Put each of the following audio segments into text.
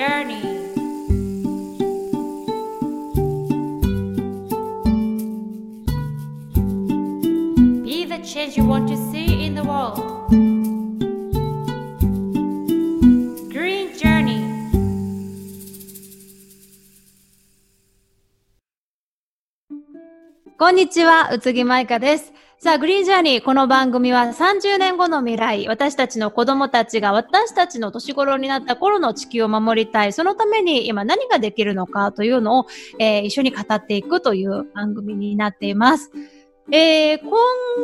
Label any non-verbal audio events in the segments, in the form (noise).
journey. Be the change you want to see in the world. Green Journey. こんにちは、宇津木舞香です。さあ、グリーンジャーニー、この番組は30年後の未来、私たちの子供たちが私たちの年頃になった頃の地球を守りたい、そのために今何ができるのかというのを、えー一緒に語っていくという番組になっています。えー今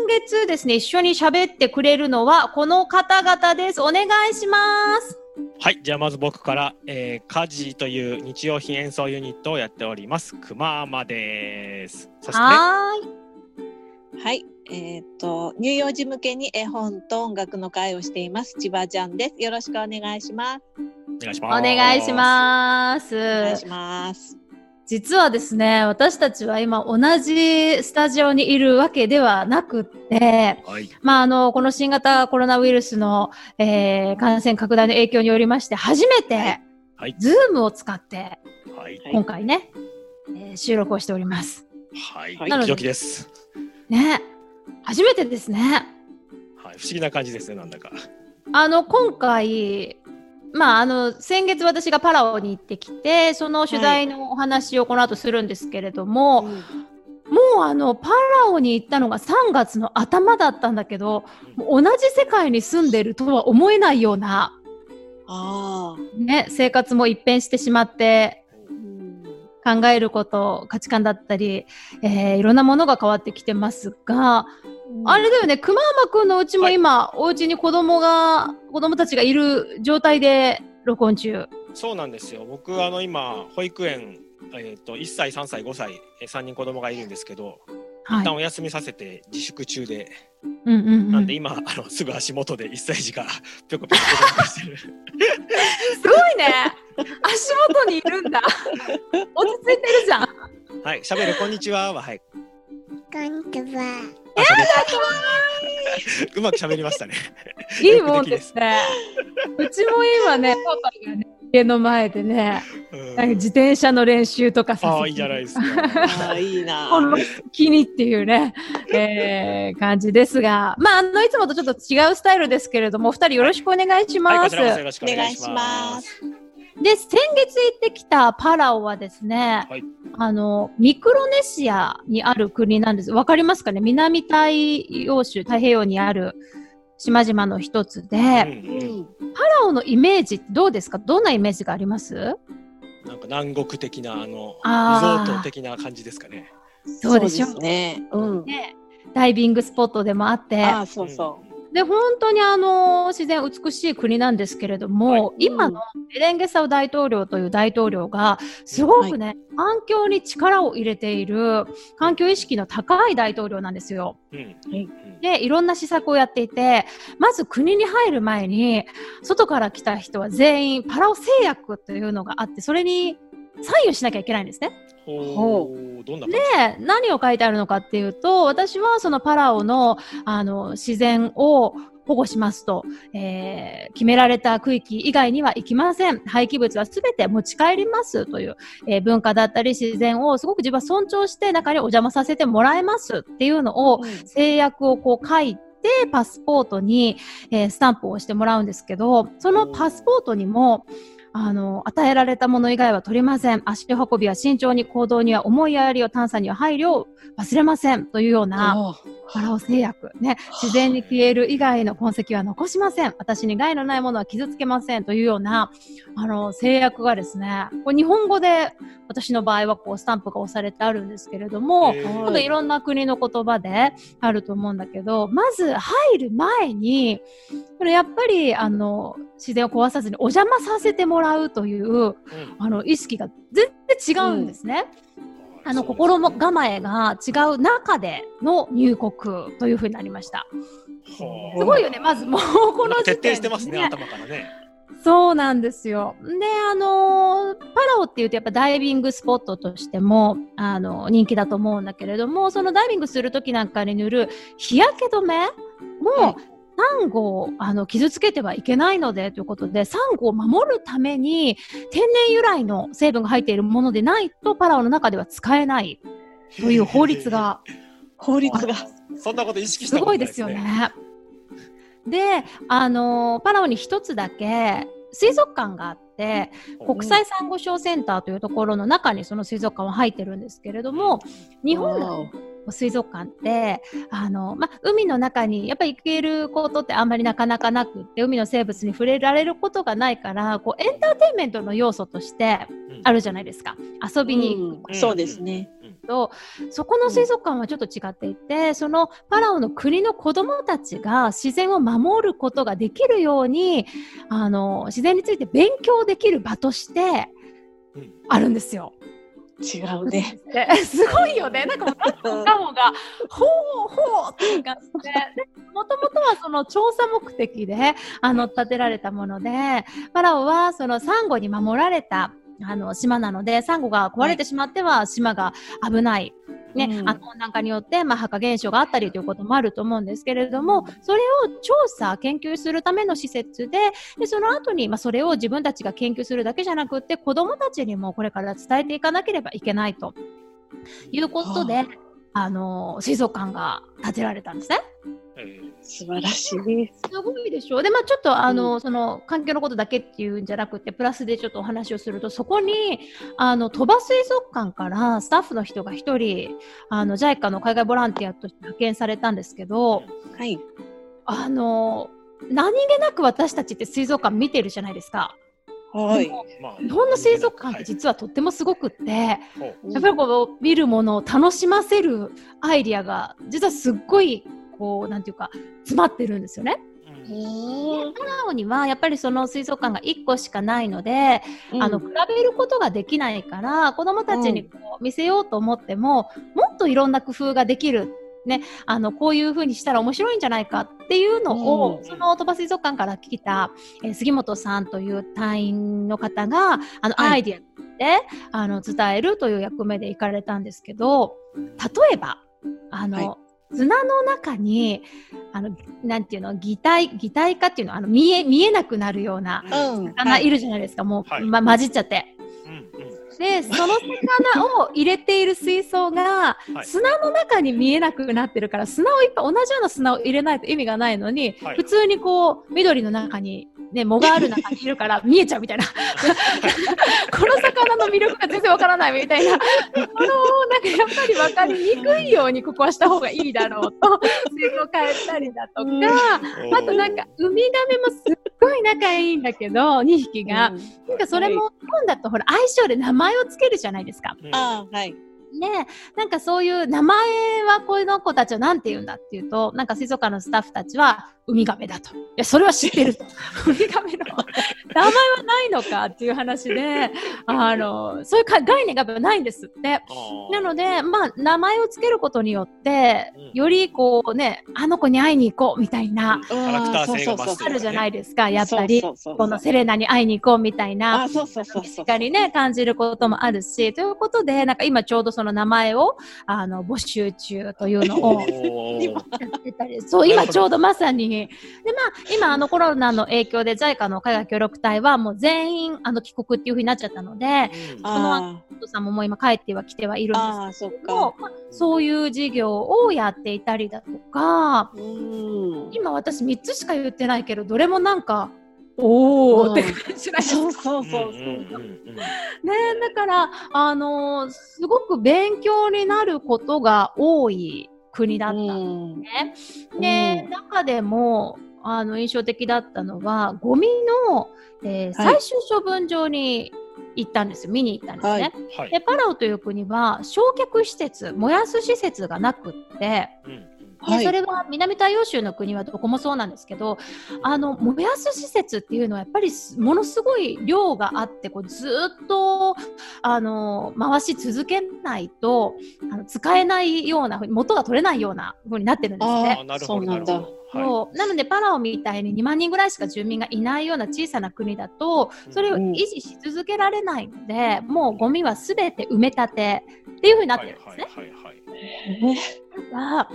月ですね、一緒に喋ってくれるのはこの方々です。お願いします。はい、じゃあまず僕から、えー、カジという日用品演奏ユニットをやっております。くまーまです。そして、はーい。はい、えっ、と乳幼児向けに絵本と音楽の会をしています千葉ちゃんです。よろしくお願いします。お願いしおます。願いします。お願いします。実はですね、私たちは今同じスタジオにいるわけではなくって、す。はい。まあ、あの、この新型コロナウイルスの、えー感染拡大の影響によりまして、初めて、はいズームを使って、はい。はい今回ね、えー収録をしております。はい。はいドキドキです。ね。初めてですね。はい。不思議な感じですね、なんだか。あの、今回、まあ、あの、先月私がパラオに行ってきて、その取材のお話をこの後するんですけれども、うんもうあの、パラオに行ったのが3月の頭だったんだけど、同じ世界に住んでるとは思えないような、ああ、ね、生活も一変してしまって、うん考えること、価値観だったり、えーいろんなものが変わってきてますが、あれだよね、熊浜くんのうちも今、お家に子供が、子供たちがいる状態で録音中。そうなんですよ。僕、あの、今、保育園、えっ、と、1歳、3歳、5歳、えー3人子供がいるんですけど、はい一旦。お休みさせて自粛中で、うんうんうん、なんで今、あの、すぐ足元で1歳児がぴょこぴょこしてる。すごいね足元にいるんだ落ち着いてるじゃんはい。喋る、こんにちはは、はい。こんにちは。あ喋ったうまく喋りましたね。いいもんですね。うちも今ね、パパがね、家の前でね、うんなんか自転車の練習とかさせてああ、いいじゃないですか。ああ、いいな。この気にっていうね、えー、感じですが、まあ、あの、いつもとちょっと違うスタイルですけれども、お二人よろしくお願いしはい、ます。こちらこそよろしくお願いしお願まいしす。で、先月行ってきたパラオはですね、はいあの、ミクロネシアにある国なんです。わかりますかね？南太陽州、太平洋にある島々の一つで、パラオのイメージどうですか？どんなイメージがあります？なんか南国的なあのあー。リゾート的な感じですかね。そうでしょ。すね。うん。ね。ダイビングスポットでもあって、ああ、そうそで、本当にあの、自然美しい国なんですけれども、い。今のベレンゲサウ大統領という大統領が、すごくね、環境に力を入れている、環境意識の高い大統領なんですよ。で、いろんな施策をやっていて、まず国に入る前に、外から来た人は全員パラオ製薬というのがあって、それにサインをしなきゃいけないんですね。ほうどんな感じ？で、何を書いてあるのかっていうと、私はそのパラオのあの自然を保護しますと、えー決められた区域以外には行きません。廃棄物はすべて持ち帰りますという、えー文化だったり自然をすごく自分は尊重して中にお邪魔させてもらえますっていうのをう。制約をこう書いて、パスポートに、えースタンプを押してもらうんですけど、そのパスポートにも、あの、与えられたもの以外は取りません。足運びは慎重に行動には思いやりを探査には配慮を忘れません。というような、パラオ製薬。ね。自然に消える以外の痕跡は残しません。私に害のないものは傷つけません。というような、あの、制約がですね、これ日本語で私の場合はこうスタンプが押されてあるんですけれども、今度いろんな国の言葉であると思うんだけど、まず入る前に、これやっぱり、あの、自然を壊さずにお邪魔させてもらうという、うんあの、意識が全然違うんですね。あの、心も構えが違う中での入国というふうになりました。すごいよね、まずもうこの時点で徹底してますね、頭からね。そうなんですよ。で、あのーパラオっていうとやっぱダイビングスポットとしても、あの人気だと思うんだけれども、そのダイビングするときなんかに塗る日焼け止めも、はいサンゴをあの傷つけてはいけないのでということで、サンゴを守るために天然由来の成分が入っているものでないとパラオの中では使えないという法律が (laughs) 法律が。そんなこと意識しすたことないごいですよね。で、あのパラオに一つだけ水族館があって、国際サンゴ礁センターというところの中にその水族館は入ってるんですけれども、日本だと水族館ってあの、ま、海の中にやっぱり行けることってあんまりなかなかなくって海の生物に触れられることがないからこうエンターテインメントの要素としてあるじゃないですか。遊びに行くうん。そうですね。とそこの水族館はちょっと違っていて、そのパラオの国の子どもたちが自然を守ることができるようにあの自然について勉強できる場としてうんあるんですよ。違うね。ですごいよね。なんかもう何もかもが、ほうほうっていう感じで、もともとはその調査目的で、あの、建てられたもので、パラオはそのサンゴに守られた、あの、島なので、サンゴが壊れてしまっては島が危ない。ね、うんあの温暖化によって、まあ、破壊現象があったりということもあると思うんですけれども、それを調査、研究するための施設で、でその後に、まあ、それを自分たちが研究するだけじゃなくって、子どもたちにもこれから伝えていかなければいけないということで、はあの水族館が建てられたんですね。え素晴らしい。すごいでしょ？で、まあ、ちょっとあの、その環境のことだけっていうんじゃなくてプラスでちょっとお話をするとそこにあの鳥羽水族館からスタッフの人が一人あの JICA の海外ボランティアとして派遣されたんですけどはい。あの何気なく私たちって水族館見てるじゃないですか。はい。まあ日本の水族館って実はとってもすごくって、やっぱりこう見るものを楽しませるアイディアが実はすっごいこうなんていうか詰まってるんですよね。うん。パラオにはやっぱりその水族館が1個しかないので、あの比べることができないから子どもたちにこう見せようと思っても、もっといろんな工夫ができる。ね、あのこういう風にしたら面白いんじゃないかっていうのを、うん。その鳥羽水族館から来た、えー杉本さんという隊員の方があの、はい。アイディアであの伝えるという役目で行かれたんですけど例えばあの、はい砂の中にあのなんていうの擬態擬態化っていうのあの見え見えなくなるようなうん。魚いるじゃないですか、もう、はいま、混じっちゃって。で、その魚を入れている水槽がはい。砂の中に見えなくなってるから、砂をいっぱい、同じような砂を入れないと意味がないのに、はい。普通にこう、緑の中に、ね、藻がある中にいるから (laughs) 見えちゃうみたいな。(laughs) この魚の魅力が全然わからないみたいな。この、なんかやっぱりわかりにくいようにここはした方がいいだろうと、水槽変えたりだとか、うん。あとなんか、ウミガメもすっごい仲いいんだけど、2匹が。うんなんかそれも日本だとほら相性で名前をつけるじゃないですか。うんああ、はい。ねなんかそういう名前はこの子たちは何て言うんだっていうと、なんか水族館のスタッフたちはウミガメだと。いや、それは知ってると。(laughs) ウミガメの名前はないのかっていう話で、あの、そういうか概念がないんですって。なので、まあ、名前をつけることによってうん、よりこうね、あの子に会いに行こうみたいな、キャラクター性が増すあるじゃないですか、やっぱり。そうそうそうこのセレナに会いに行こうみたいな。あ、そうそうそうそう。身近にね、感じることもあるし、ということで、なんか今ちょうどその名前を、あの、募集中というのをおーやってたり、そう、今ちょうどまさに。で、まあ、今あのコロナの影響で JICA の海外協力隊はもう全員あの帰国っていうふうになっちゃったので、うんあお父さんももう今帰っては来てはいるんですそっけど、か。まあ、そういう事業をやっていたりだとか、うん。今私3つしか言ってないけど、どれもなんか、おーって感じないですか？そうそうそうそう。うんうんうんうんねだから、あのーすごく勉強になることが多い国だったんですうんね。で、うん中でも、あの、印象的だったのは、ゴミの、えーはい最終処分場に行ったんですよ。見に行ったんですね。はいはいで、パラオという国は、焼却施設、燃やす施設がなくって、うんはい。それは南太陽州の国はどこもそうなんですけどあの燃やす施設っていうのはやっぱりすものすごい量があってこうずっとあの回し続けないとあの使えないような元が取れないような風になってるんですあね。ーなるほどそうなだ。なんるほど。そう。なのでパラオみたいに2万人ぐらいしか住民がいないような小さな国だとそれを維持し続けられないので、もうゴミはすべて埋め立てっていう風になってるんですね。はいはいはいはいでが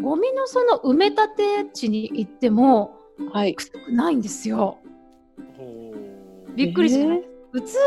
ゴミのその埋め立て地に行ってもはい。臭くないんですよ。びっくりしまえす。普通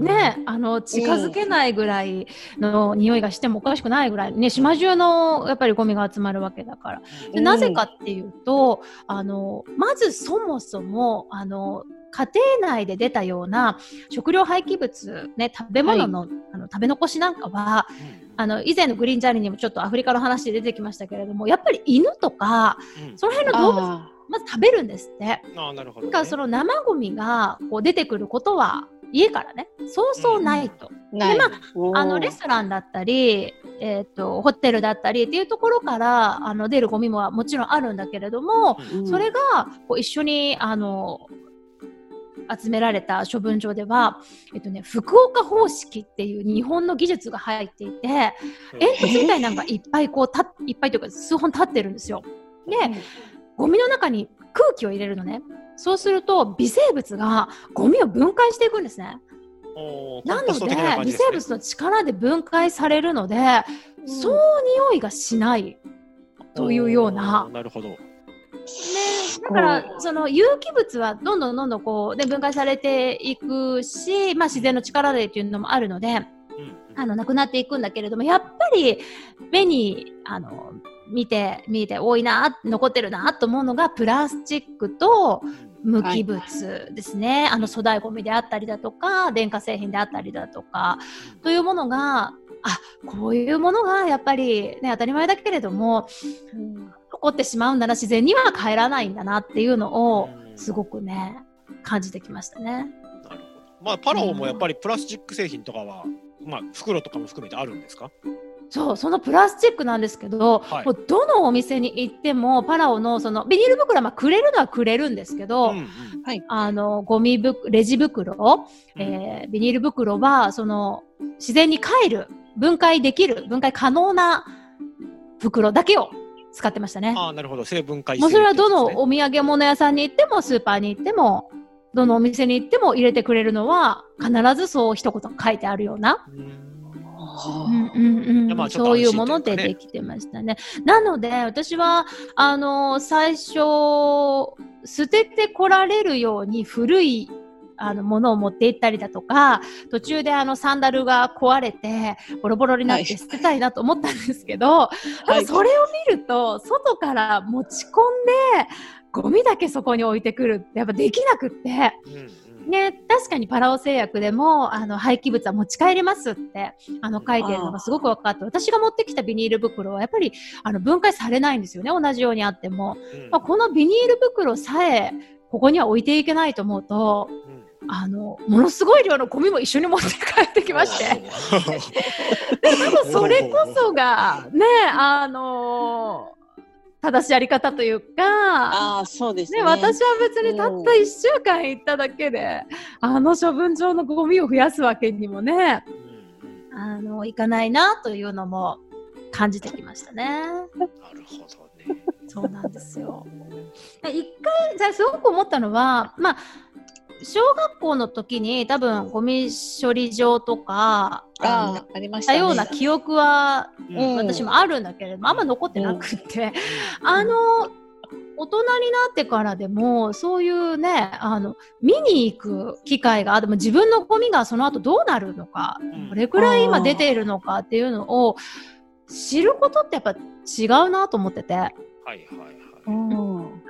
ね、あの近づけないぐらいの匂いがしてもおかしくないぐらい、ね、島中のやっぱりゴミが集まるわけだから。でうんなぜかっていうと、あのまずそもそもあの家庭内で出たような食料廃棄物、ね、食べ物の,、あの食べ残しなんかはあの以前のグリーンジャーニーにもちょっとアフリカの話で出てきましたけれどもやっぱり犬とかうんその辺の動物あまず食べるんですって。ああなるほど、ね。だからその生ゴミがこう出てくることは家からねそうそうないと。ーない。まおーあのレストランだったり、えー、とホテルだったりっていうところからあの出るゴミももちろんあるんだけれども、うんそれがこう一緒にあの集められた処分場では、えっとね、福岡方式っていう日本の技術が入っていて煙突みたいなのがいっぱいこうたいっぱいというか数本立ってるんですよ。でゴミの中に空気を入れるのね。そうすると微生物がゴミを分解していくんですね。なのでコンポスト的な感微生物の力で分解されるので、そう匂いがしないというようななるほど。ね、だからその有機物はどんどんどんどんこう、ね、分解されていくし、まあ、自然の力でっていうのもあるのでうんうん。あのなくなっていくんだけれどもやっぱり目にあの見て見て多いな残ってるなと思うのがプラスチックと無機物ですね、あの粗大ごみであったりだとか電化製品であったりだとかというものがあこういうものがやっぱり、ね、当たり前だけれどもうん残ってしまうんだな自然には帰らないんだなっていうのをうんすごくね感じてきましたね。なるほど。まあパラオもやっぱりプラスチック製品とかは、まあ袋とかも含めてあるんですか？そうそのプラスチックなんですけど、はいもうどのお店に行ってもパラオのそのビニール袋はまあくれるのはくれるんですけど、うんうんあのゴミぶレジ袋、えービニール袋はその自然に帰る分解できる分解可能な袋だけを使ってましたね。ああなるほど成分解もうそれはどのお土産物屋さんに行ってもスーパーに行ってもどのお店に行っても入れてくれるのは必ずそう一言書いてあるような、そういうものでできてましたね。なので私はあの最初捨ててこられるように古いあのものを持って行ったりだとか途中であのサンダルが壊れてボロボロになっはいて捨てたいなと思ったんですけど、ただそれを見ると外から持ち込んでゴミだけそこに置いてくるってやっぱできなくって。ね、確かにパラオ製薬でもあの廃棄物は持ち帰れますってあの書いてるのがすごく分かって私が持ってきたビニール袋はやっぱりあの分解されないんですよね同じようにあっても、うん。まあ、このビニール袋さえここには置いていけないと思うとうんあのものすごい量のゴミも一緒に持って帰ってきまして (laughs) それこそがねあの正しいやり方というかあーそうですね。ね、私は別にたった1週間行っただけで、あの処分場のゴミを増やすわけにもね、うんあの、いかないなというのも感じてきましたね。なるほどね。そうなんですよ。一回、じゃあすごく思ったのは、まあ、小学校の時に多分ゴミ処理場とか、あのありましたような記憶はうん。私もあるんだけれども、あんま残ってなくって、(laughs) あの、大人になってからでも、そういうね、あの、見に行く機会があっても、自分のゴミがその後どうなるのか、うん。どれくらい今出ているのかっていうのを知ることってやっぱ違うなと思ってて、はいはい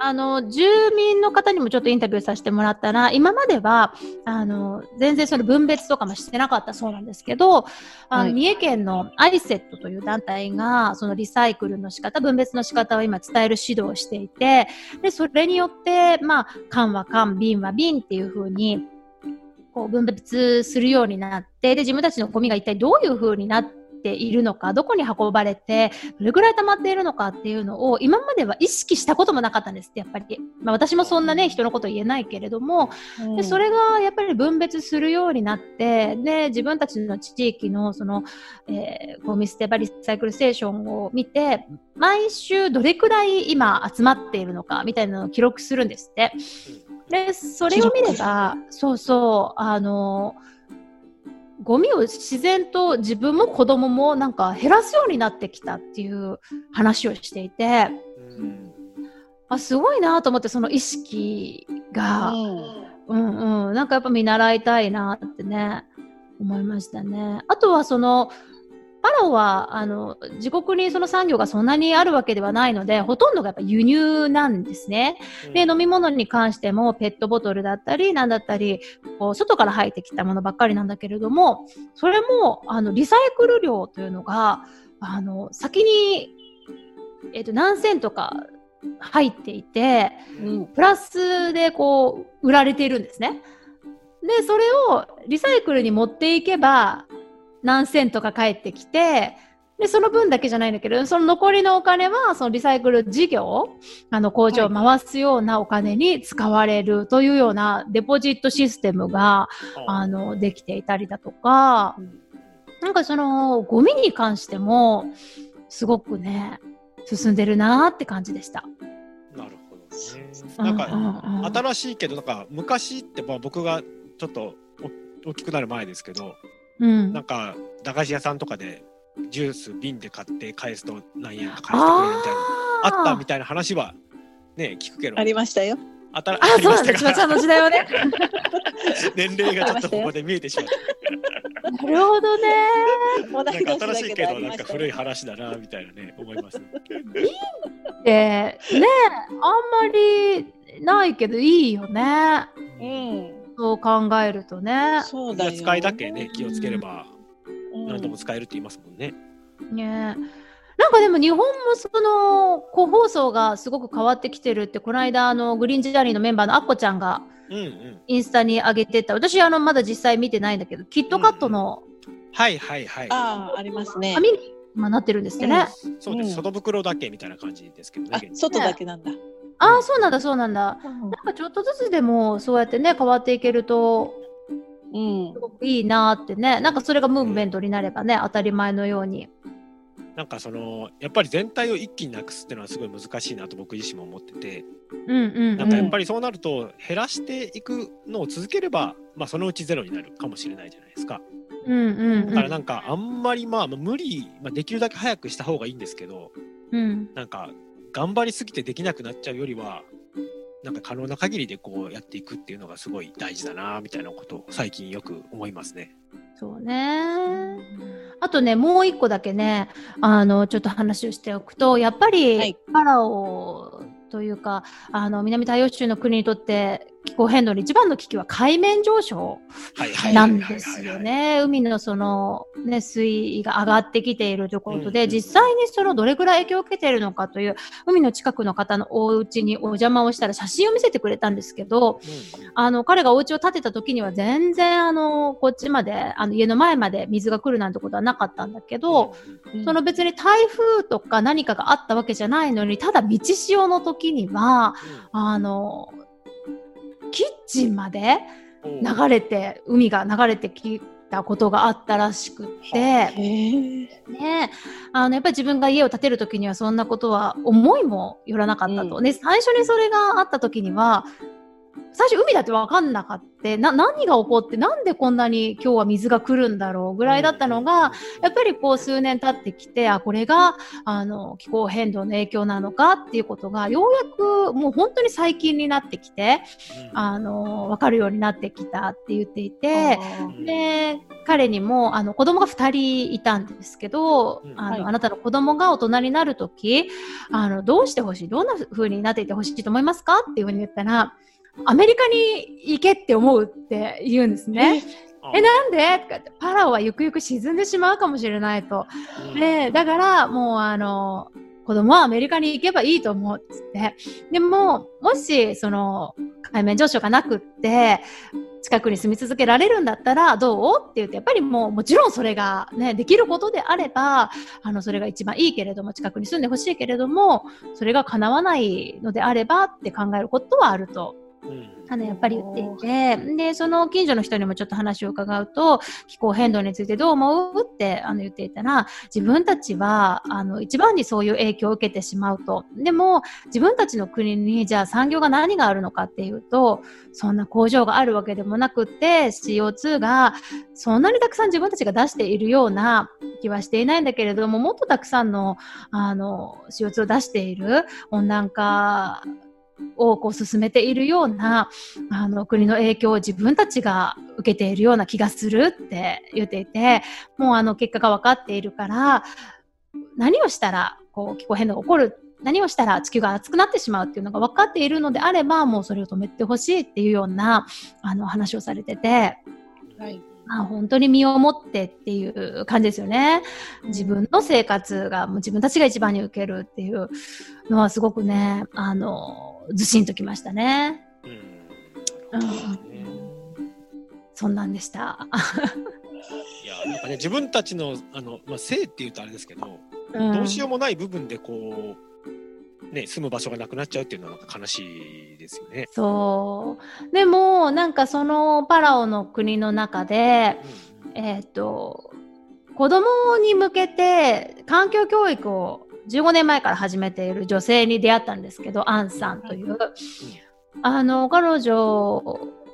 あの、住民の方にもちょっとインタビューさせてもらったら、今までは、あの、全然その分別とかもしてなかったそうなんですけど、あの、はい。三重県のアイセットという団体が、そのリサイクルの仕方、分別の仕方を今伝える指導をしていて、で、それによって、まあ、缶は缶、瓶は瓶っていう風に、こう分別するようになって、で、自分たちのゴミが一体どういう風になっているのか、どこに運ばれて、どれくらい溜まっているのかっていうのを、今までは意識したこともなかったんですって、やっぱり。まあ私もそんなね、人のこと言えないけれども、でそれがやっぱり分別するようになって、で、自分たちの地域のその、えーゴミ捨て場リサイクルステーションを見て、毎週どれくらい今集まっているのかみたいなのを記録するんですって。で、それを見れば、そうそう、あの、ゴミを自然と自分も子供もなんか減らすようになってきたっていう話をしていて、うん。あすごいなと思ってその意識が、うん。うん、なんかやっぱ見習いたいなってね思いましたね。あとはそのパラオはあの自国にその産業がそんなにあるわけではないのでほとんどがやっぱ輸入なんですね。で飲み物に関してもペットボトルだったりなんだったりこう外から入ってきたものばっかりなんだけれどもそれもあのリサイクル量というのがあの先に、えっと何千とか入っていてうんプラスでこう売られているんですね。でそれをリサイクルに持っていけば何千とか返ってきてでその分だけじゃないんだけどその残りのお金はそのリサイクル事業あの工場を回すようなお金に使われるというようなデポジットシステムがあのできていたりだとかうんなんかそのゴミに関してもすごくね進んでるなーって感じでした。なるほどね。なんか、新しいけどなんか昔ってまあ僕がちょっとお大きくなる前ですけど、うんなんか駄菓子屋さんとかでジュース瓶で買って返すと何円か返してくれるみたいなあったみたいな話はね聞くけどありましたよ。あたあ、そうなんだ、千葉ちゃんの時代はね。(laughs) 年齢がちょっとここで見えてしまったなるほどね。同ないんか新しいけけどなんか。古い話だなみたいなね思います。で、ね、あんまりないけどいいよね。うん。そう考えるとね。そうだよ。使いだけね気をつければうん何度も使えるって言いますもんね。ね。なんかでも日本もその個包装がすごく変わってきてるってこの間あのグリーンジャーニーのメンバーのアッコちゃんがうんうん。インスタに上げてた私あのまだ実際見てないんだけどキットカットのはいはいはい。ああ、ありますね。紙に今なってるんですってね。そうです、うん外袋だけみたいな感じですけどね外だけなんだ。ああそうなんだそうなんだ。なんかちょっとずつでもそうやってね変わっていけるとうん。す。ごくいいなってねなんかそれがムーブメントになればね当たり前のように。なんかそのやっぱり全体を一気になくすっていうのはすごい難しいなと僕自身も思ってて。うんうんなんかやっぱりそうなると減らしていくのを続ければ、まあ、そのうちゼロになるかもしれないじゃないですか。うんうん。だからなんかあんまりまあまあ無理、まあ、できるだけ早くした方がいいんですけどうん。なんか頑張りすぎてできなくなっちゃうよりはなんか可能な限りでこうやっていくっていうのがすごい大事だなみたいなことを最近よく思いますね。そうね。あとね、もう一個だけね、あの、ちょっと話をしておくと、やっぱり、はいパラオというか、あの、南太陽州の国にとって、気候変動の一番の危機は海面上昇なんです。よね。海のその、ね、水位が上がってきているということで、うんうん実際にそのどれぐらい影響を受けているのかという、海の近くの方のお家にお邪魔をしたら写真を見せてくれたんですけど、うんうんあの、彼がお家を建てた時には全然、あの、こっちまで、あの、家の前まで水が来るなんてことはなかったんだけど、うんその別に台風とか何かがあったわけじゃないのに、ただ道潮の時には、あの、キッチンまでうん流れて、海が流れてきたことがあったらしくって。ね、あのやっぱり自分が家を建てる時にはそんなことは思いもよらなかったと。うんで最初にそれがあった時には最初海だって分かんなかった。な何が起こってなんでこんなに今日は水が来るんだろうぐらいだったのが、やっぱりこう数年経ってきてあこれがあの気候変動の影響なのかっていうことがようやくもう本当に最近になってきてうん。あの分かるようになってきたって言っていて。で彼にもあの子供が2人いたんですけど、うん。あのはい。あなたの子供が大人になるときあのどうしてほしい？どんな風になっていてほしいと思いますか？っていうふうに言ったらアメリカに行けって思うって言うんですね。あえなんで？とか言ってパラオはゆくゆく沈んでしまうかもしれないと。うん。でだからもうあの子供はアメリカに行けばいいと思うっつって。でももしその海面上昇がなくって近くに住み続けられるんだったらどう？って言ってやっぱりもうもちろんそれがねできることであればあのそれが一番いいけれども近くに住んでほしいけれどもそれが叶わないのであればって考えることはあるとうんあのやっぱり言っていて、で、その近所の人にもちょっと話を伺うと、気候変動についてどう思う？ってあの言っていたら、自分たちはあの一番にそういう影響を受けてしまうと。でも、自分たちの国にじゃあ産業が何があるのかっていうと、そんな工場があるわけでもなくって、CO2 がそんなにたくさん自分たちが出しているような気はしていないんだけれども、もっとたくさんのあの CO2 を出している温暖化をこう進めているようなあの国の影響を自分たちが受けているような気がするって言っていてもうあの結果が分かっているから何をしたらこう気候変動が起こる何をしたら地球が熱くなってしまうっていうのが分かっているのであればもうそれを止めてほしいっていうようなあの話をされてて。はいまあ、本当に身をもってっていう感じですよね。自分の生活がもう自分たちが一番に受けるっていうのはすごくね、あの、ずしんときましたね。そんなんでした。いやなんかね自分たちのあの、まあ、性っていうとあれですけど、うんどうしようもない部分でこうね住む場所がなくなっちゃうっていうのはなんか悲しいですよね。そう。でも、なんかそのパラオの国の中で、うんえっ、と、子供に向けて環境教育を15年前から始めている女性に出会ったんですけど、アンさんという。あの、彼女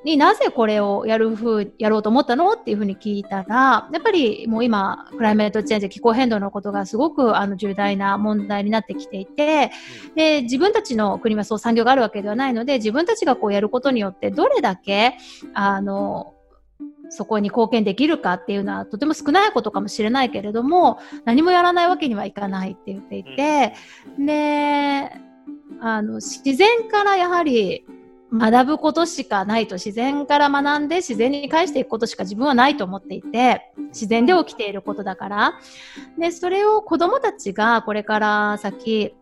になぜこれをやるふう、やろうと思ったの？っていうふうに聞いたら、やっぱりもう今、クライメートチェンジ、気候変動のことがすごくあの重大な問題になってきていて、で、自分たちの国はそう産業があるわけではないので、自分たちがこうやることによって、どれだけ、あの、そこに貢献できるかっていうのはとても少ないことかもしれないけれども、何もやらないわけにはいかないって言っていて、で、あの、自然からやはり学ぶことしかないと、自然から学んで自然に返していくことしか自分はないと思っていて、自然で起きていることだから。で、それを子供たちがこれから先、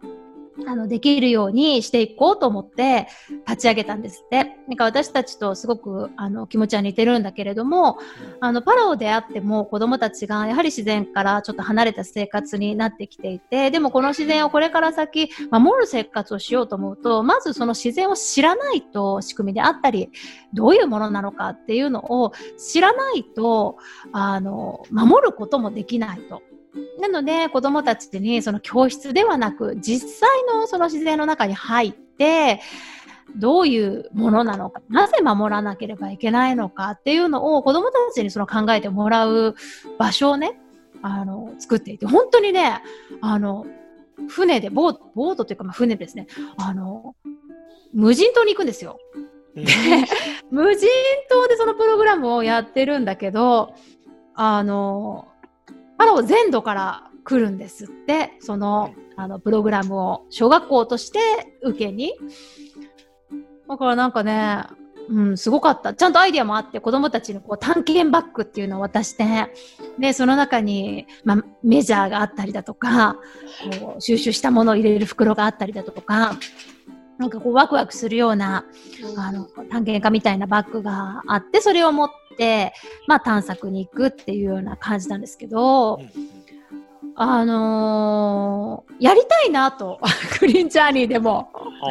あの、できるようにしていこうと思って立ち上げたんですって。なんか私たちとすごく、あの、気持ちは似てるんだけれども、あの、パラオであっても子供たちがやはり自然からちょっと離れた生活になってきていて、でもこの自然をこれから先守る生活をしようと思うと、まずその自然を知らないと仕組みであったり、どういうものなのかっていうのを知らないと、あの、守ることもできないと。なので子供たちにその教室ではなく実際のその自然の中に入ってどういうものなのかなぜ守らなければいけないのかっていうのを子供たちにその考えてもらう場所をねあの作っていて本当にねあの船でボートボートというかまあ船ですねあの無人島に行くんですよ。うん無人島でそのプログラムをやってるんだけど、あの、パラオ全土から来るんですって、その、あの、プログラムを小学校として受けに。だからなんかね、うん、すごかった。ちゃんとアイディアもあって、子供たちにこう探検バッグっていうのを渡して、で、その中に、まあ、メジャーがあったりだとか、こう収集したものを入れる袋があったりだとか、なんかこうワクワクするような、あの、探検家みたいなバッグがあって、それを持って、まあ探索に行くっていうような感じなんですけどう、んあのーやりたいなと、(laughs) グリーンジャーニーでも、あ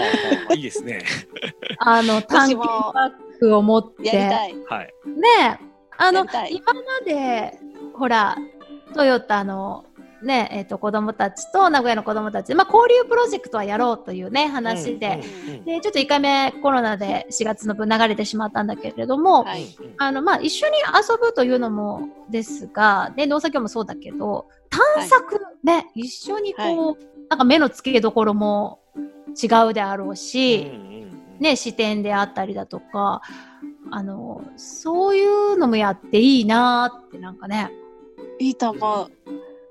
あいいですね。(laughs) あの、探検バッグを持って、やりたい。はい。ねあの今まで、ほら、トヨタの、ね、えっ、と、子供たちと名古屋の子供たち、まあ、交流プロジェクトはやろうというね、話で、うんうん。うんで、ちょっと1回目コロナで4月の分流れてしまったんだけれども、はい。うんあの、まあ、一緒に遊ぶというのもですが、で、農作業もそうだけど、探索、ね、一緒にこう、はなんか目の付けどころも違うであろうし、うんうんうんね、視点であったりだとか、あの、そういうのもやっていいなーってなんかね、いいと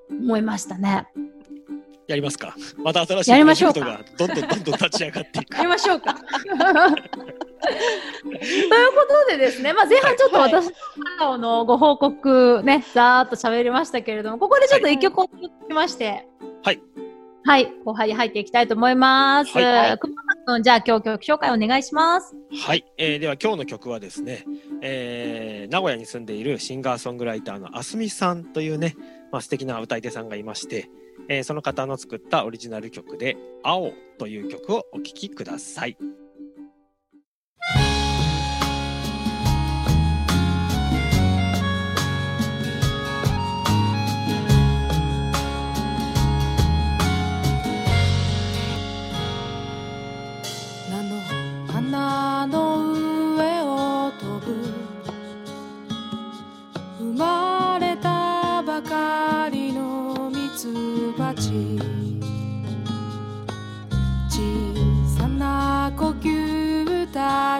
思いましたね。やりますか。また新しいプロジェクトがどんどんどんどん立ち上がっていくや。りましょうか。(laughs) ということでですね、まあ、前半ちょっとはい私ののご報告ね、ざーっと喋りましたけれども、ここでちょっと一曲を聴きまして、はい。はい、後半に入っていきたいと思います。はいはい熊本君、じゃあ今日曲紹介お願いします。はい、えーでは今日の曲はですね、えー名古屋に住んでいるシンガーソングライターのあすみさんというね、まあ、素敵な歌い手さんがいまして、えーその方の作ったオリジナル曲で「青」という曲をお聴きください。「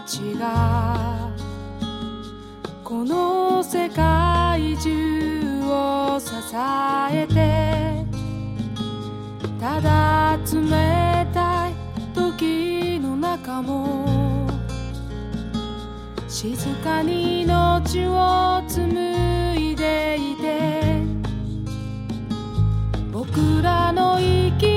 ちがこの世界中を支えてただ冷たい時の中も静かに命を紡いでいて僕らの生き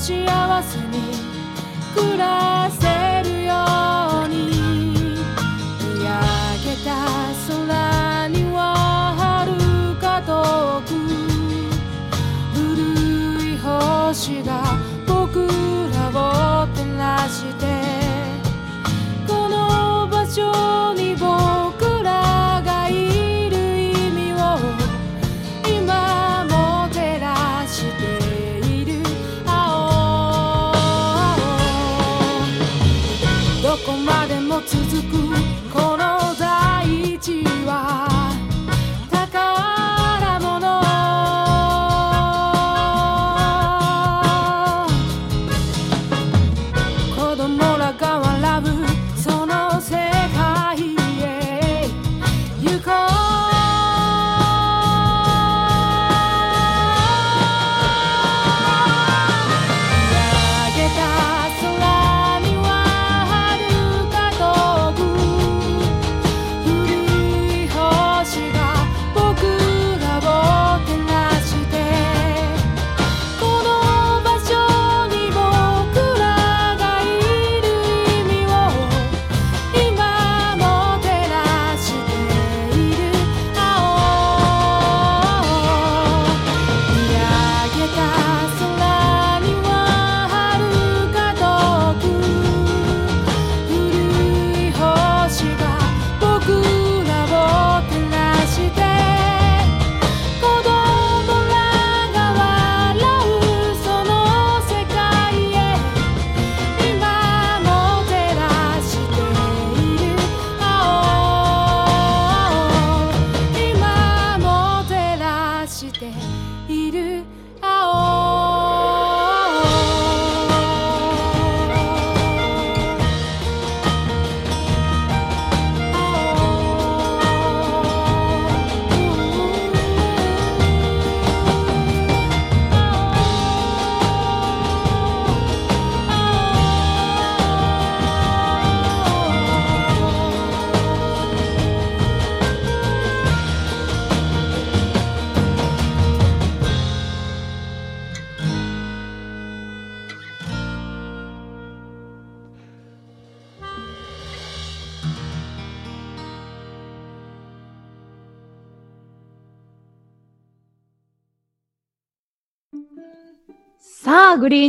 幸せに暮らせ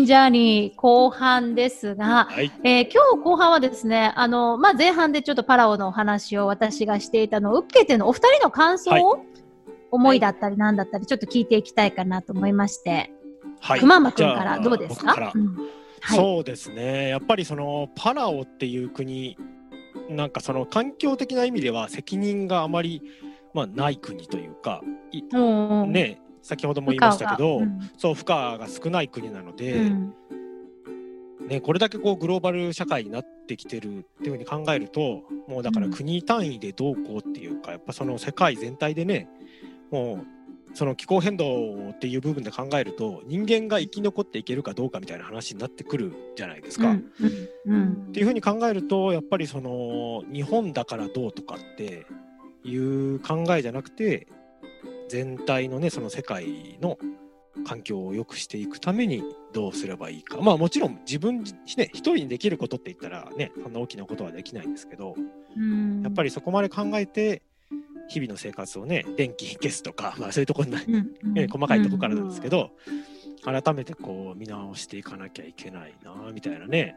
ンジャーニー後半ですが、はい、えー、今日後半はですね、あの、まあ、前半でちょっとパラオのお話を私がしていたのを受けてのお二人の感想を、はい、思いだったりなんだったり、ちょっと聞いていきたいかなと思いまして、はい、熊間君からどうですか、うん、はい、そうですね。やっぱりそのパラオっていう国、なんかその環境的な意味では責任があまりまあ、ない国というか、ね、先ほども言いましたけど、うん。そう負荷が少ない国なので、うん。ね、これだけこうグローバル社会になってきてるっていうふうに考えるともうだからうん。国単位でどうこうっていうかやっぱその世界全体でねもうその気候変動っていう部分で考えると人間が生き残っていけるかどうかみたいな話になってくるじゃないですか。うん。っていうふうに考えるとやっぱりその日本だからどうとかっていう考えじゃなくて全体のねその世界の環境を良くしていくためにどうすればいいか。まあもちろん自分ね一人にできることって言ったらねそんな大きなことはできないんですけどうん。やっぱりそこまで考えて日々の生活をね電気消すとか、まあ、そういうところにね、細かいとこからなんですけど、改めてこう見直していかなきゃいけないなみたいなね。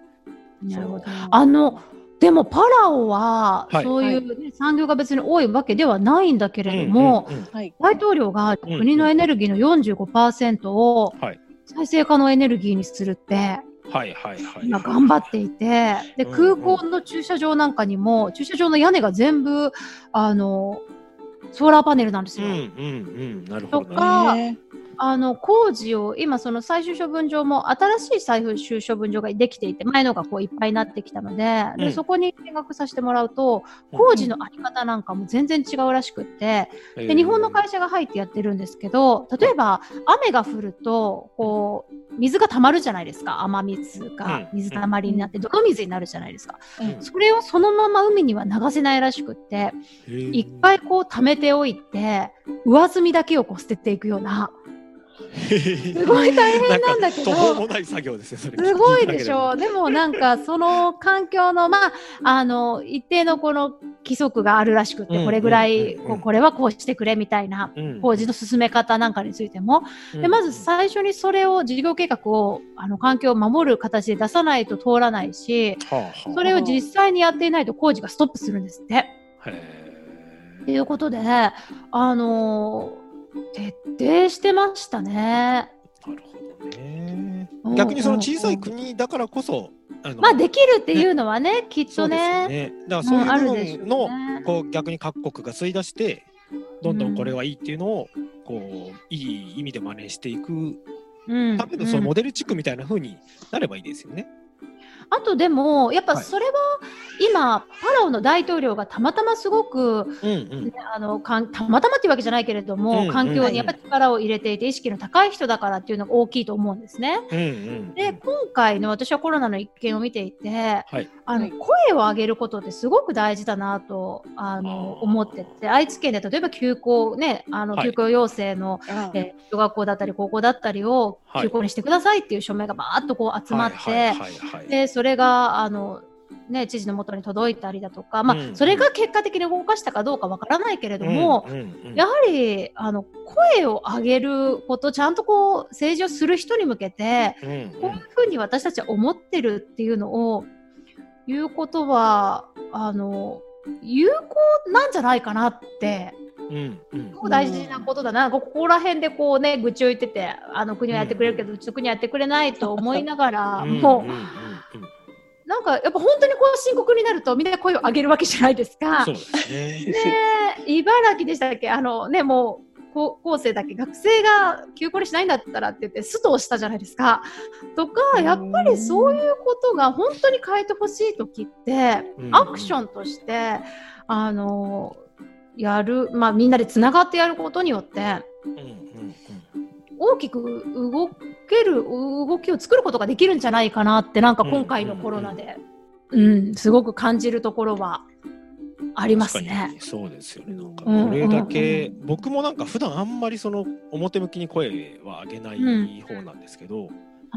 なるほど。あのでもパラオは、はいそういう、ね産業が別に多いわけではないんだけれども、うんうんうんはい。大統領がうん国のエネルギーの45%をはい再生可能エネルギーにするってはいはいはい。今頑張っていてでうん空港の駐車場なんかにも駐車場の屋根が全部あのソーラーパネルなんですうんよ。うんうんなるほどね。とかねあの工事を今その最終処分場も新しい最終処分場ができていて前のがこういっぱいになってきたので,、うんでそこに見学させてもらうと工事のあり方なんかも全然違うらしくって、えーで日本の会社が入ってやってるんですけど例えば雨が降るとこう水が溜まるじゃないですか。雨水がうん。水たまりになって泥水になるじゃないですか、うん。それをそのまま海には流せないらしくって一回こう溜めておいて上澄みだけをこう捨てていくようなすすごい大変なんだけど。途方もない作業ですすごいでしょ。でもなんかその環境のまああの一定のこの規則があるらしくうんてこれぐらいこれはこうしてくれみたいなうん。工事の進め方なんかについても。でまず最初にそれを事業計画をあの環境を守る形で出さないと通らないしそれを実際にやっていないと工事がストップするんですって。へということであの徹底してましたね。ーなるほどねうん。逆にその小さい国だからこそあのまあできるっていうのはねきっとねよね。だからそういう部分のねこう逆に各国が吸い出してどんどんこれはいいっていうのをこういい意味で真似していくうんためのそのうんモデル地区みたいな風になればいいですよね。あとでもやっぱはい。それは今、パラオの大統領がたまたますごく、うんうん。ねあのかんたまたまっていうわけじゃないけれども、うん環境にやっぱり力を入れていて意識の高い人だからっていうのが大きいと思うんですね。うんうんで今回の私はコロナの一件を見ていてはい。あの、はい声を上げることってすごく大事だなとあの思ってて愛知県で例えば休校ねあのはい。休校要請の、あえー小学校だったり高校だったりをはい。休校にしてくださいっていう署名がバーッとこう集まって、はいはいはいはい。でそれがあの、ね、知事のもとに届いたりだとか、まあうん。それが結果的に動かしたかどうかわからないけれども、うんうんうんやはりあの声を上げることちゃんとこう政治をする人に向けてうんうん。こういうふうに私たちは思ってるっていうのを言うことはあの有効なんじゃないかなってうんうん。大事なことだな、ここら辺でこうね愚痴を言っててあの国はやってくれるけど、うちの国はやってくれないと思いながら、うんもう。ん。んんなんかやっぱ本当にこう深刻になるとみんな声を上げるわけじゃないですか。そうですね。で茨城でしたっけ？あのねもう高校生だけ？学生が休校にしないんだったらって言ってストをしたじゃないですか。とかやっぱりそういうことが本当に変えてほしい時ってうんアクションとしてあのやるまあみんなでつながってやることによってうん大きく動ける動きを作ることができるんじゃないかなってなんか今回のコロナで、うんすごく感じるところはあります確かねに。そうですよね。なんかうんこれだけ、僕もなんか普段あんまりその表向きに声は上げない方なんですけど、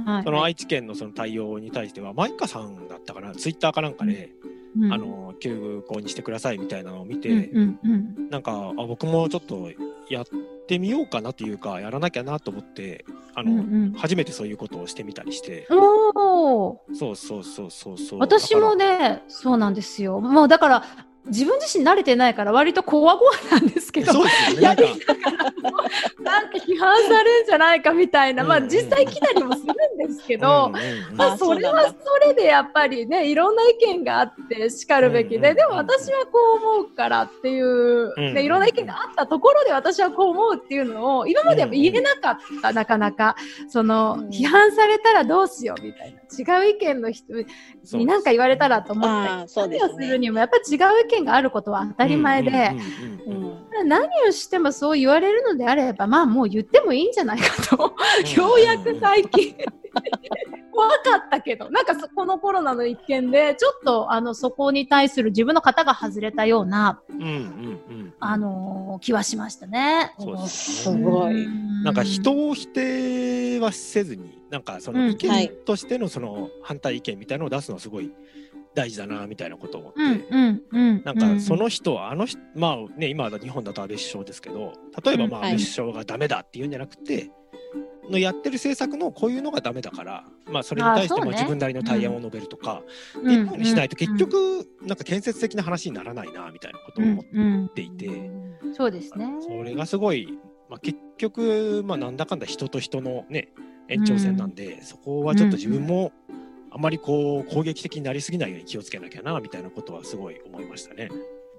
はい。その愛知県のその対応に対してはマイカさんだったかな、ツイッターかなんかで、うん。あの休校にしてくださいみたいなのを見て、うんうんうん。なんかあ僕もちょっとやってみようかなというかやらなきゃなと思ってあの、うんうん。初めてそういうことをしてみたりして、おー。そうそうそうそうそう。私もねそうなんですよ。もうだから自分自身慣れてないから割とこわごわなんですけどそうですよね。やりなんかなんか批判されるんじゃないかみたいな、まあ実際来たりもするんですけど、まあ、あそれはそれでやっぱりねいろんな意見があってしかるべきで、でも私はこう思うからっていう、ね、いろんな意見があったところで私はこう思うっていうのを今までは言えなかった、なかなか。その、うん。批判されたらどうしようみたいな。違う意見の人に何か言われたらと思ったりあーそうですね。するにもやっぱり違う意見があることは当たり前で。うんうんうんうん何をしてもそう言われるのであればまあもう言ってもいいんじゃないかと。ようやく最近。(laughs) 怖かったけどなんかそこのコロナの一件でちょっとあのそこに対する自分の型が外れたような、うんうんうんあのー気はしましたね。そうですごい。なんか人を否定はせずに、なんかそのうん。意はい。見としてのその反対意見みたいなのを出すのはすごい大事だなみたいなことを思って、うんうんうん。なんかその人はあの人まあね今は日本だと安倍首相ですけど例えばまあうん安倍首相がダメだっていうんじゃなくて、のやってる政策のこういうのがダメだから、まあ、それに対しても自分なりの対案を述べるとか、うんいうふうにしないと結局なんか建設的な話にならないなみたいなことを思っうんうん。ていて、そうですね。それがすごい、まあ、結局、まあ、なんだかんだ人と人のね延長線なんで、そこはちょっと自分もあまりこう攻撃的になりすぎないように気をつけなきゃなみたいなことはすごい思いましたね。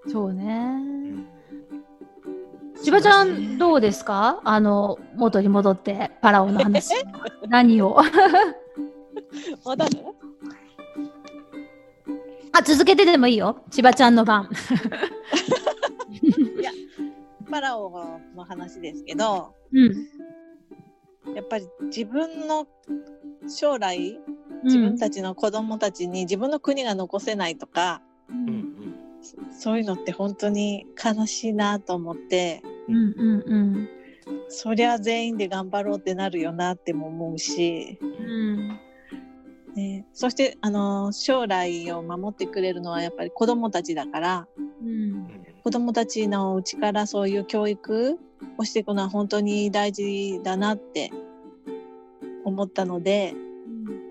そうね。うん。千葉ちゃんどうですか？あの元に戻ってパラオの話。(laughs) 何を？(laughs) あ続けてでもいいよ。千葉ちゃんの番。(laughs) パラオの話ですけど、うん。やっぱり自分の将来、うん自分たちの子供たちに自分の国が残せないとか、うん。うんそそういうのって本当に悲しいなと思って、うんうんうん。そりゃ全員で頑張ろうってなるよなっても思うし、うん。ね、そしてあの将来を守ってくれるのはやっぱり子供たちだからうん。子供たちのうちからそういう教育をしていくのは本当に大事だなって思ったので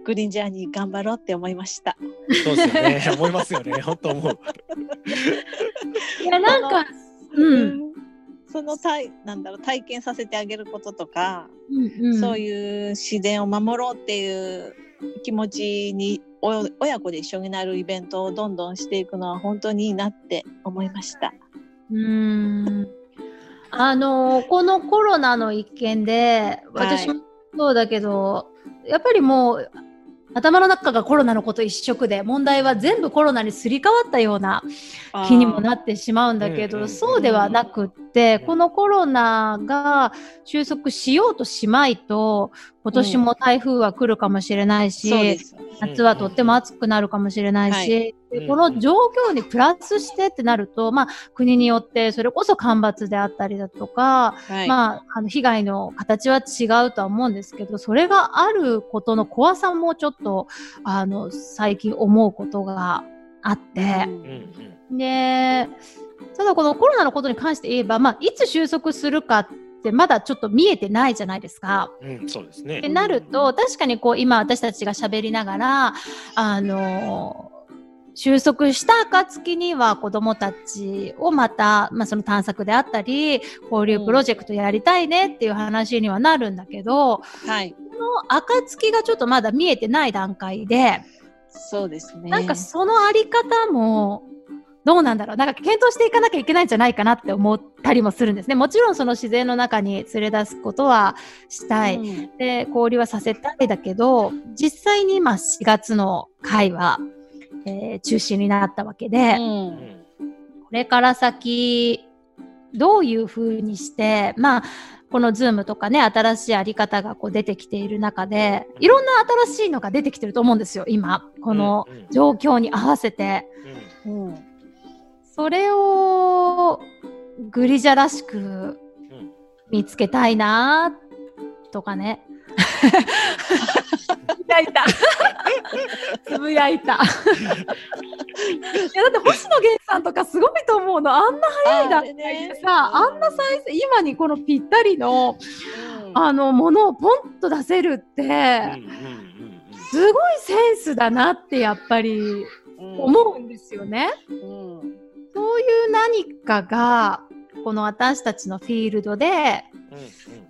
グリーンジャーニー頑張ろうって思いました。そうですよね。思いますよね。(laughs) 本当思う。いやなんかうん。その体なんだろう体験させてあげることとか、うんうん。そういう自然を守ろうっていう気持ちにお親子で一緒になるイベントをどんどんしていくのは本当にいいなって思いました。うん。あのこのコロナの一件で私もそうだけど、やっぱりもう頭の中がコロナのこと一色で問題は全部コロナにすり替わったような気にもなってしまうんだけど、うんうんうんそうではなくって、このコロナが収束しようとしまいと今年も台風は来るかもしれないし、そうです。夏はとっても暑くなるかもしれないし、はい。でこの状況にプラスしてってなると、まあ、国によってそれこそ干ばつであったりだとか、はい。まあ、あの被害の形は違うとは思うんですけどそれがあることの怖さもちょっとあの最近思うことがあって。で、ただこのコロナのことに関して言えば、まあ、いつ収束するかってまだちょっと見えてないじゃないですか。うん、そうですねって。なると、確かにこう今私たちが喋りながら、あの収束した暁には子供たちをまた、まあ、その探索であったり、交流プロジェクトやりたいねっていう話にはなるんだけど、はい。その暁がちょっとまだ見えてない段階で、そうですね。なんかそのあり方も、どうなんだろうなんか検討していかなきゃいけないんじゃないかなって思ったりもするんですね。もちろんその自然の中に連れ出すことはしたい。うんで、交流はさせたいだけど、実際に今4月の会は、えー中止になったわけで、う。うんんこれから先、どういうふうにして、まあ、このズームとかね、新しいあり方がこう出てきている中で、いろんな新しいのが出てきてると思うんですよ、今。この状況に合わせて。うんうん。それを、グリジャらしくうん見つけたいなとかね。(laughs) つぶやいた。つぶやいた。いやだって星野源さんとかすごいと思うの。あんな早い段階でさ、あんな再生、今にこのぴったりの、あの、ものをポンと出せるって、うんうんうんすごいセンスだなってやっぱり思うんですよね。うん。そうそういう何かがこの私たちのフィールドでうん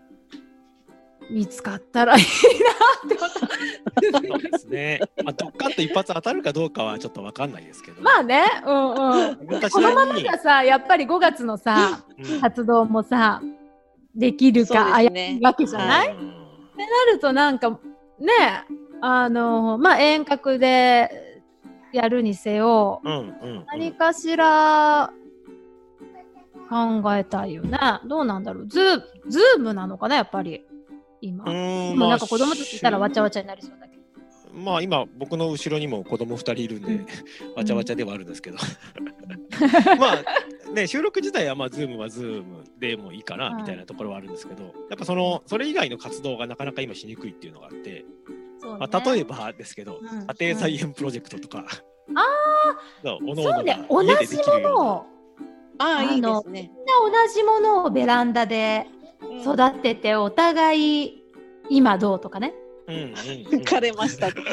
見つかったらいいなって思そうですね。まあ、どっかんと一発当たるかどうかはちょっとわかんないですけど。まあね、うんうん。このままなりにじゃさ、やっぱり5月のさ、うん。活動もさ、できるかそうね。いわけじゃない、うんってなるとなんかねあのまあ遠隔でやるにせようんうん何かしら考えたいよね。どうなんだろう。ズーズームなのかなやっぱり今、うでんまあもなんか子供たちいたらわちゃわちゃになりそうだけど。まあ今僕の後ろにも子供2人いるんで、わちゃわちゃではあるんですけど。(laughs) まあね収録自体はまあズームはズームでもいいかなはい。みたいなところはあるんですけど、やっぱそのそれ以外の活動がなかなか今しにくいっていうのがあって、ね。まあ、例えばですけど、うん。家庭菜園プロジェクトとか、うおのそうがね同じものをああ、いいであのすね。みんな同じものをベランダでうん育ててお互い今どうとかね。うんうんうん。枯れましたとか。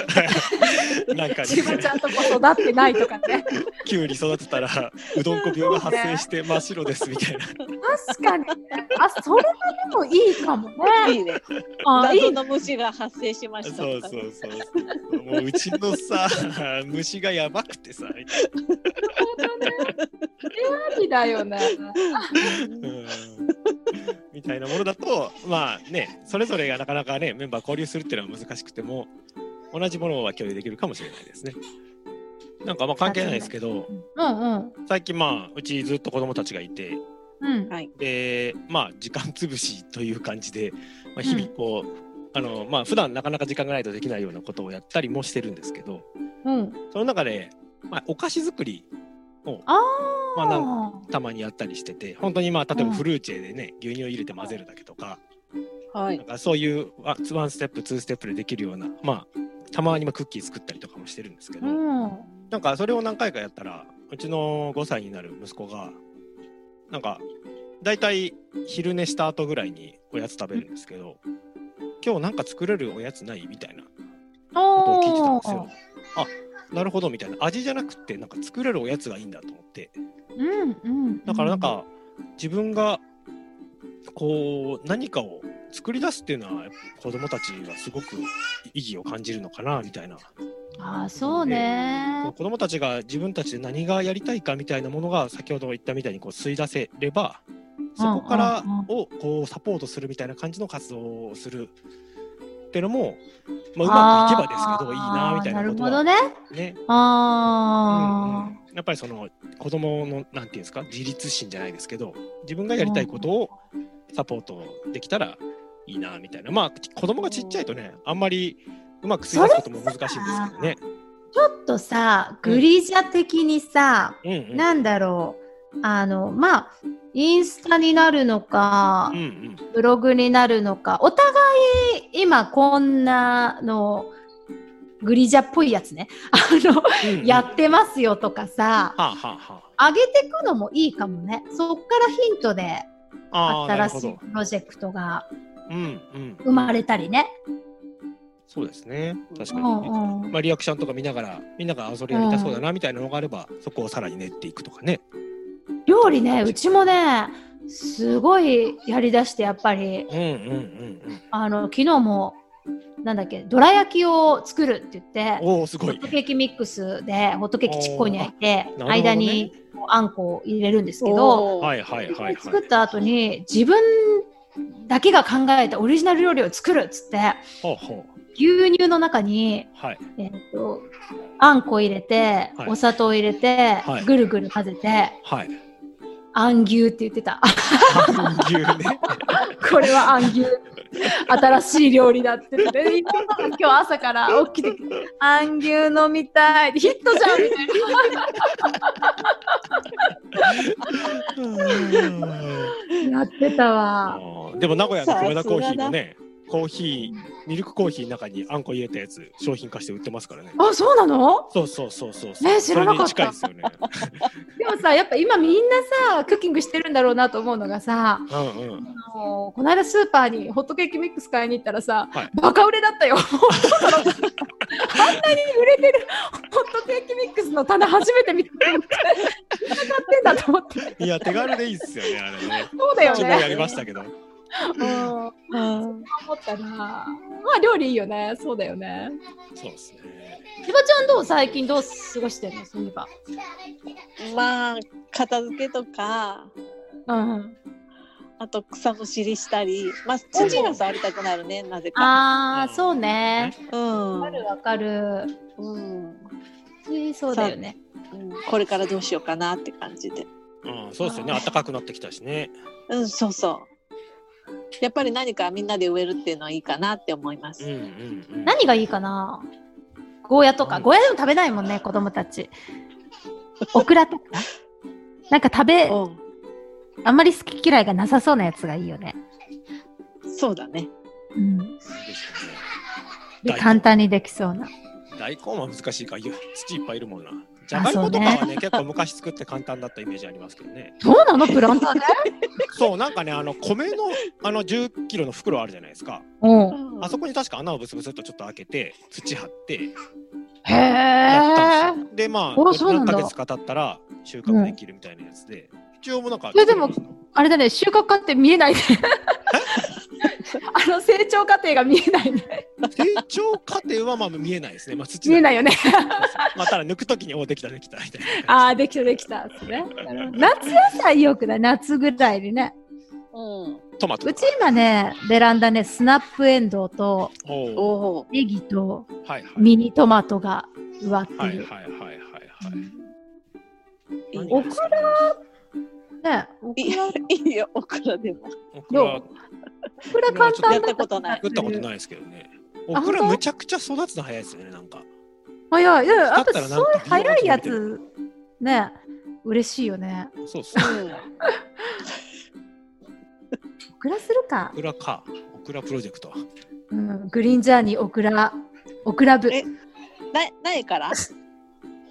(laughs) なんか自分ねちゃんと育ってないとかね。キュウリ育てたらうどんこ病が発生して真っ白ですみたいな。確かにあそれはでもいいかもね。いいね。あいい謎の虫が発生しましたそうとか。ね。そうそうそう。もううちのさ、(laughs) 虫がやばくてさ、みた (laughs) いありだよねなうん。みたいなものだと、(laughs) まあね、それぞれがなかなかね、メンバー交流するっていうのは難しくても、同じものは共有できるかもしれないですね。なんかまあ関係ないですけど、うんうん。最近まあ、うちずっと子供たちがいて、うん。はい。で、まあ、時間つぶしという感じで、まあ、日々こう、あの、まあ、普段なかなか時間がないとできないようなことをやったりもしてるんですけど、うん。その中で、まあ、お菓子作りをあまあたまにやったりしてて、本当にまあ、例えばうん。フルーチェでね、牛乳を入れて混ぜるだけとか、はい。なん。かそういうワンステップ、ツーステップでできるような、まあ、たまにまあクッキー作ったりとかもしてるんですけど、うん。なんかそれを何回かやったら、うちの5歳になる息子が、なんか、だいたい昼寝した後ぐらいにおやつ食べるんですけど、今日なんか作れるおやつない？みたいなことを聞いてたんですよ。あなるほどみたいな。味じゃなくてなんか作れるおやつがいいんだと思って。うんうんだからなんか自分がこう何かを作り出すっていうのは子供たちはすごく意義を感じるのかなみたいな。あそうね。子供たちが自分たちで何がやりたいかみたいなものが先ほど言ったみたいにこう吸い出せればそこからうんうんうん。をこうサポートするみたいな感じの活動をするってのも、まあ、うまくいけばですけどいいなみたいなことは。あーなるほどね。ね。あうんうん。やっぱりその子供のなんていうんですか自立心じゃないですけど自分がやりたいことをサポートできたらいいなみたいな。まあ子供がちっちゃいとねあんまりうまく吸い出すことも難しいんですけどね。ちょっとさグリジャ的にさ、うんうんなんだろうあのまあインスタになるのか、うんうん。ブログになるのかお互い今こんなのグリジャっぽいやつね。(laughs) あの、うんうん。やってますよとかさはあはあはあ。上げていくのもいいかもね。そっからヒントで新しいプロジェクトがうんうん。生まれたりね。そうですね。確かうに、んうん。まあ、リアクションとか見ながらみんながあそれやりたそうだなみたいなのがあれば、そこをさらに練っていくとかね。料理ねうちもねすごいやりだしてやっぱりうんうんうんあの昨日もなんだっけどら焼きを作るって言ってうん。おおすごいホット。ケーキミックスでホットケーキちっこいに焼いて、ね間にあんこを入れるんですけど、はいはいはいはい。作った後に自分だけが考えたオリジナル料理を作るっつって。牛乳の中に、はい。えー、とあんこ入れて、はいお砂糖入れて、はいぐるぐる混ぜてはい。あん牛って言ってた。半牛ね。(laughs) これはあん牛新しい料理だって。で妹が今日朝から起きてきてあん牛飲みたい。ヒットじゃんみたいなやってたわ。でも名古屋の米田コーヒーのね、コーヒー、ミルクコーヒーの中にあんこ入れたやつ商品化して売ってますからね。あそうなの？そうそうそうそう。え知らなかったですよね。(laughs) でもさやっぱ今みんなさクッキングしてるんだろうなと思うのがさうんうん。あのこの間スーパーにホットケーキミックス買いに行ったらさ、はいバカ売れだったよ。あんなに売れてるホットケーキミックスの棚初めて見たって。ってんだと思って。いや手軽でいいっすよねあれね。そうだようちもやね。りましたけど。うん。うん思ったな。まあ料理いいよね。そうだよね。そうですね。ひばちゃんどう最近どう過ごしてるの？そういえば。まあ片付けとかうん。あと草むしりしたりまあ土が触りたくなるねなぜか。ああ、そうね。うんわかるわかる。うんそうだよね。うんこれからどうしようかなって感じで。うんそうですよね。暖かくなってきたしね。うんそうそう。やっぱり何かみんなで植えるっていうのはいいかなって思います。うんうんうん。何がいいかな？ゴーヤとか。うんゴーヤでも食べないもんね、子供たち。オクラとか？なんか食べ、うんあんまり好き嫌いがなさそうなやつがいいよね。そうだね。うん。でね簡単にできそうな。大根は難しいからいや土いっぱいいるもんな。じゃがいもとかはね結構昔作って簡単だったイメージありますけどね。そうなの？プランターで？(laughs) そうなんかねあの米のあの10キロの袋あるじゃないですか。うん。あそこに確か穴をブスブスっとちょっと開けて土張ってへえんでまあ何ヶ月か経ったら収穫できるみたいなやつで、一応もうなんかそれでもあれだね、収穫過程見えないね。あの成長過程が見えないね。成長過程はまあ見えないですね。まあ土見えないよね。(laughs) まあただ抜くときにおできたできたみたいな。ああ、できたできた。ですね、夏野菜よくない？夏ぐらいにね。うん。トマト。うち今ね、ベランダね、スナップエンドウと。ネギとはいはい。ミニトマトが植わってる。はいはいはいはいはい。オクラね、オクいいラ、いいよ、オクラでも。オクラどオクラ簡単だやったことない作ったことないですけどね。オクラむちゃくちゃ育つの早いですよね、なんか。早い。いや、やっぱだったらなんかそういう早いやつ、ね、嬉しいよね。そうっすね。うん。オクラするかオ。クラか。オクラプロジェクト。うん、グリーンジャーニーオクラ、オクラ部。えな (laughs) ないから？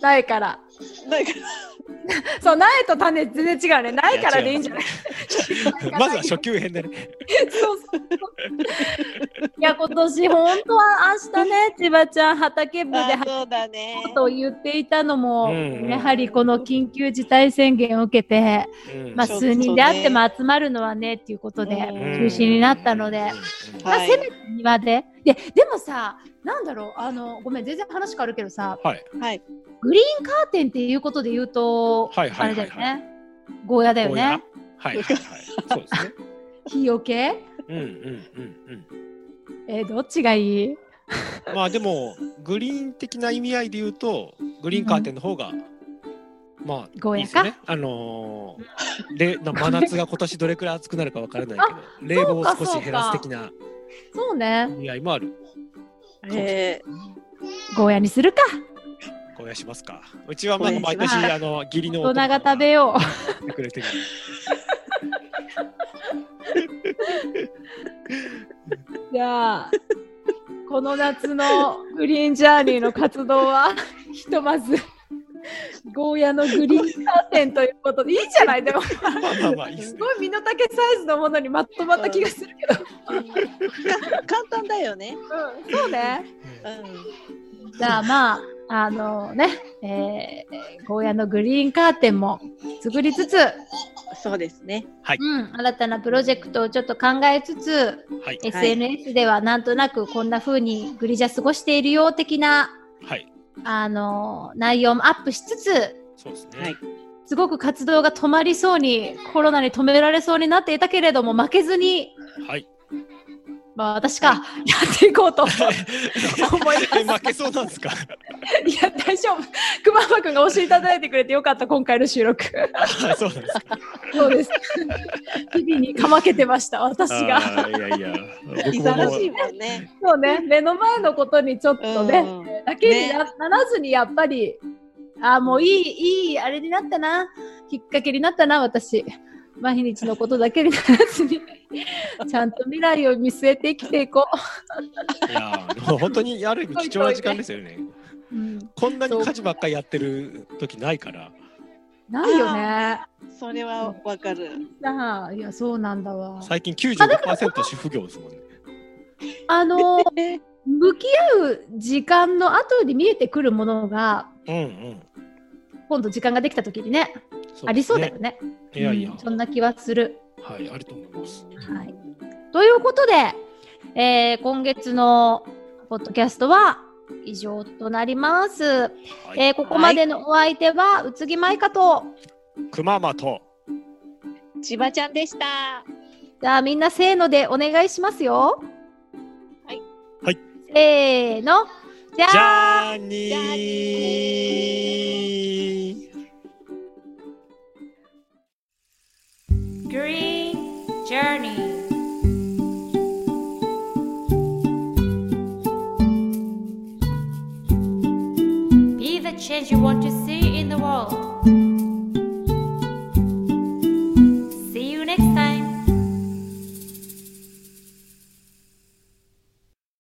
ないから。ないから。(laughs) そう、苗と種全然違うね。苗からでいいんじゃない？(laughs) まずは初級編でね。そうそう。そう。いや、今年本当は明日ね、千葉ちゃん畑部であそうだね。と言っていたのも、うんやはりこの緊急事態宣言を受けて、うん。まあ、数人であっても集まるのはねっていうことでうん。中止になったので、うん。まあ、はい。せめて庭で。ででもさなんだろう。あのごめん全然話変わるけどさ。はい。はい。グリーンカーテンっていうことで言うと、はいはいはいはい。あれだよね。ゴーヤだよね。はいはいはい。(laughs) そうですね。日よけ？うんうんうんうん。えーどっちがいい？まあでもグリーン的な意味合いで言うとグリーンカーテンの方が、まあゴーヤか？いいですよね。あのー、れな真夏が今年どれくらい暑くなるかわからないけど (laughs) 冷房を少し減らす的なそうね。意味合いもある。え。ゴーヤにするかゴーヤしますか。うちはまあ毎年あの義理の大人が食べよてくれてる。う (laughs) じゃあこの夏のグリーンジャーニーの活動は (laughs) ひとまずゴーヤのグリーンカーテンということでいいじゃないでも。まあまあまあいいですごい身の丈サイズのものにまとまった気がするけど、ー、簡単だよね。うん、そうね。うじゃあまああのね、えー、ゴーヤのグリーンカーテンも作りつつ、ん。そうですね。うん、新たなプロジェクトをちょっと考えつつ、はい SNS ではなんとなくこんな風にグリジャ過ごしているよ的なはいあの内容もアップしつつそうですね。はいすごく活動が止まりそうにコロナに止められそうになっていたけれども負けずに、はい。まあ、私か、やっていこうと。思います。え負けそうなんですか？(laughs) いや大丈夫。熊浜くんが教えていただいてくれてよかった今回の収録。あ (laughs) そうなんですか。そうです。日々にかまけてました私が。いやいや。僕ももう忙しいもんね。そうね。目の前のことにちょっとね、うん。だけにな,、ならずにやっぱりあーもういいいいあれになったな。きっかけになったな私毎日のことだけにならずに (laughs) ちゃんと未来を見据えて生きていこいやーもう本当にある意味貴重な時間ですよね。う、うん、こんなに家事ばっかりやってる時ないから。ないよねそれはわかる。ああいやそうなんだわ最近95%主婦業ですもんね。あのーえ (laughs) 向き合う時間の後に見えてくるものがうんうん。今度時間ができた時にね、すねありそうだよね。いやいや、うんそんな気はする。はい、あると思います。はい。ということで、えー今月のポッドキャストは以上となります。はいえーここまでのお相手は、宇津木舞香と、熊本。千葉ちゃんでした。じゃあみんなせーのでお願いしますよ。はい。はい。せーの。じゃじあ、ゃーにじゃあー。 Green Journey. Be the change you want to see in the world.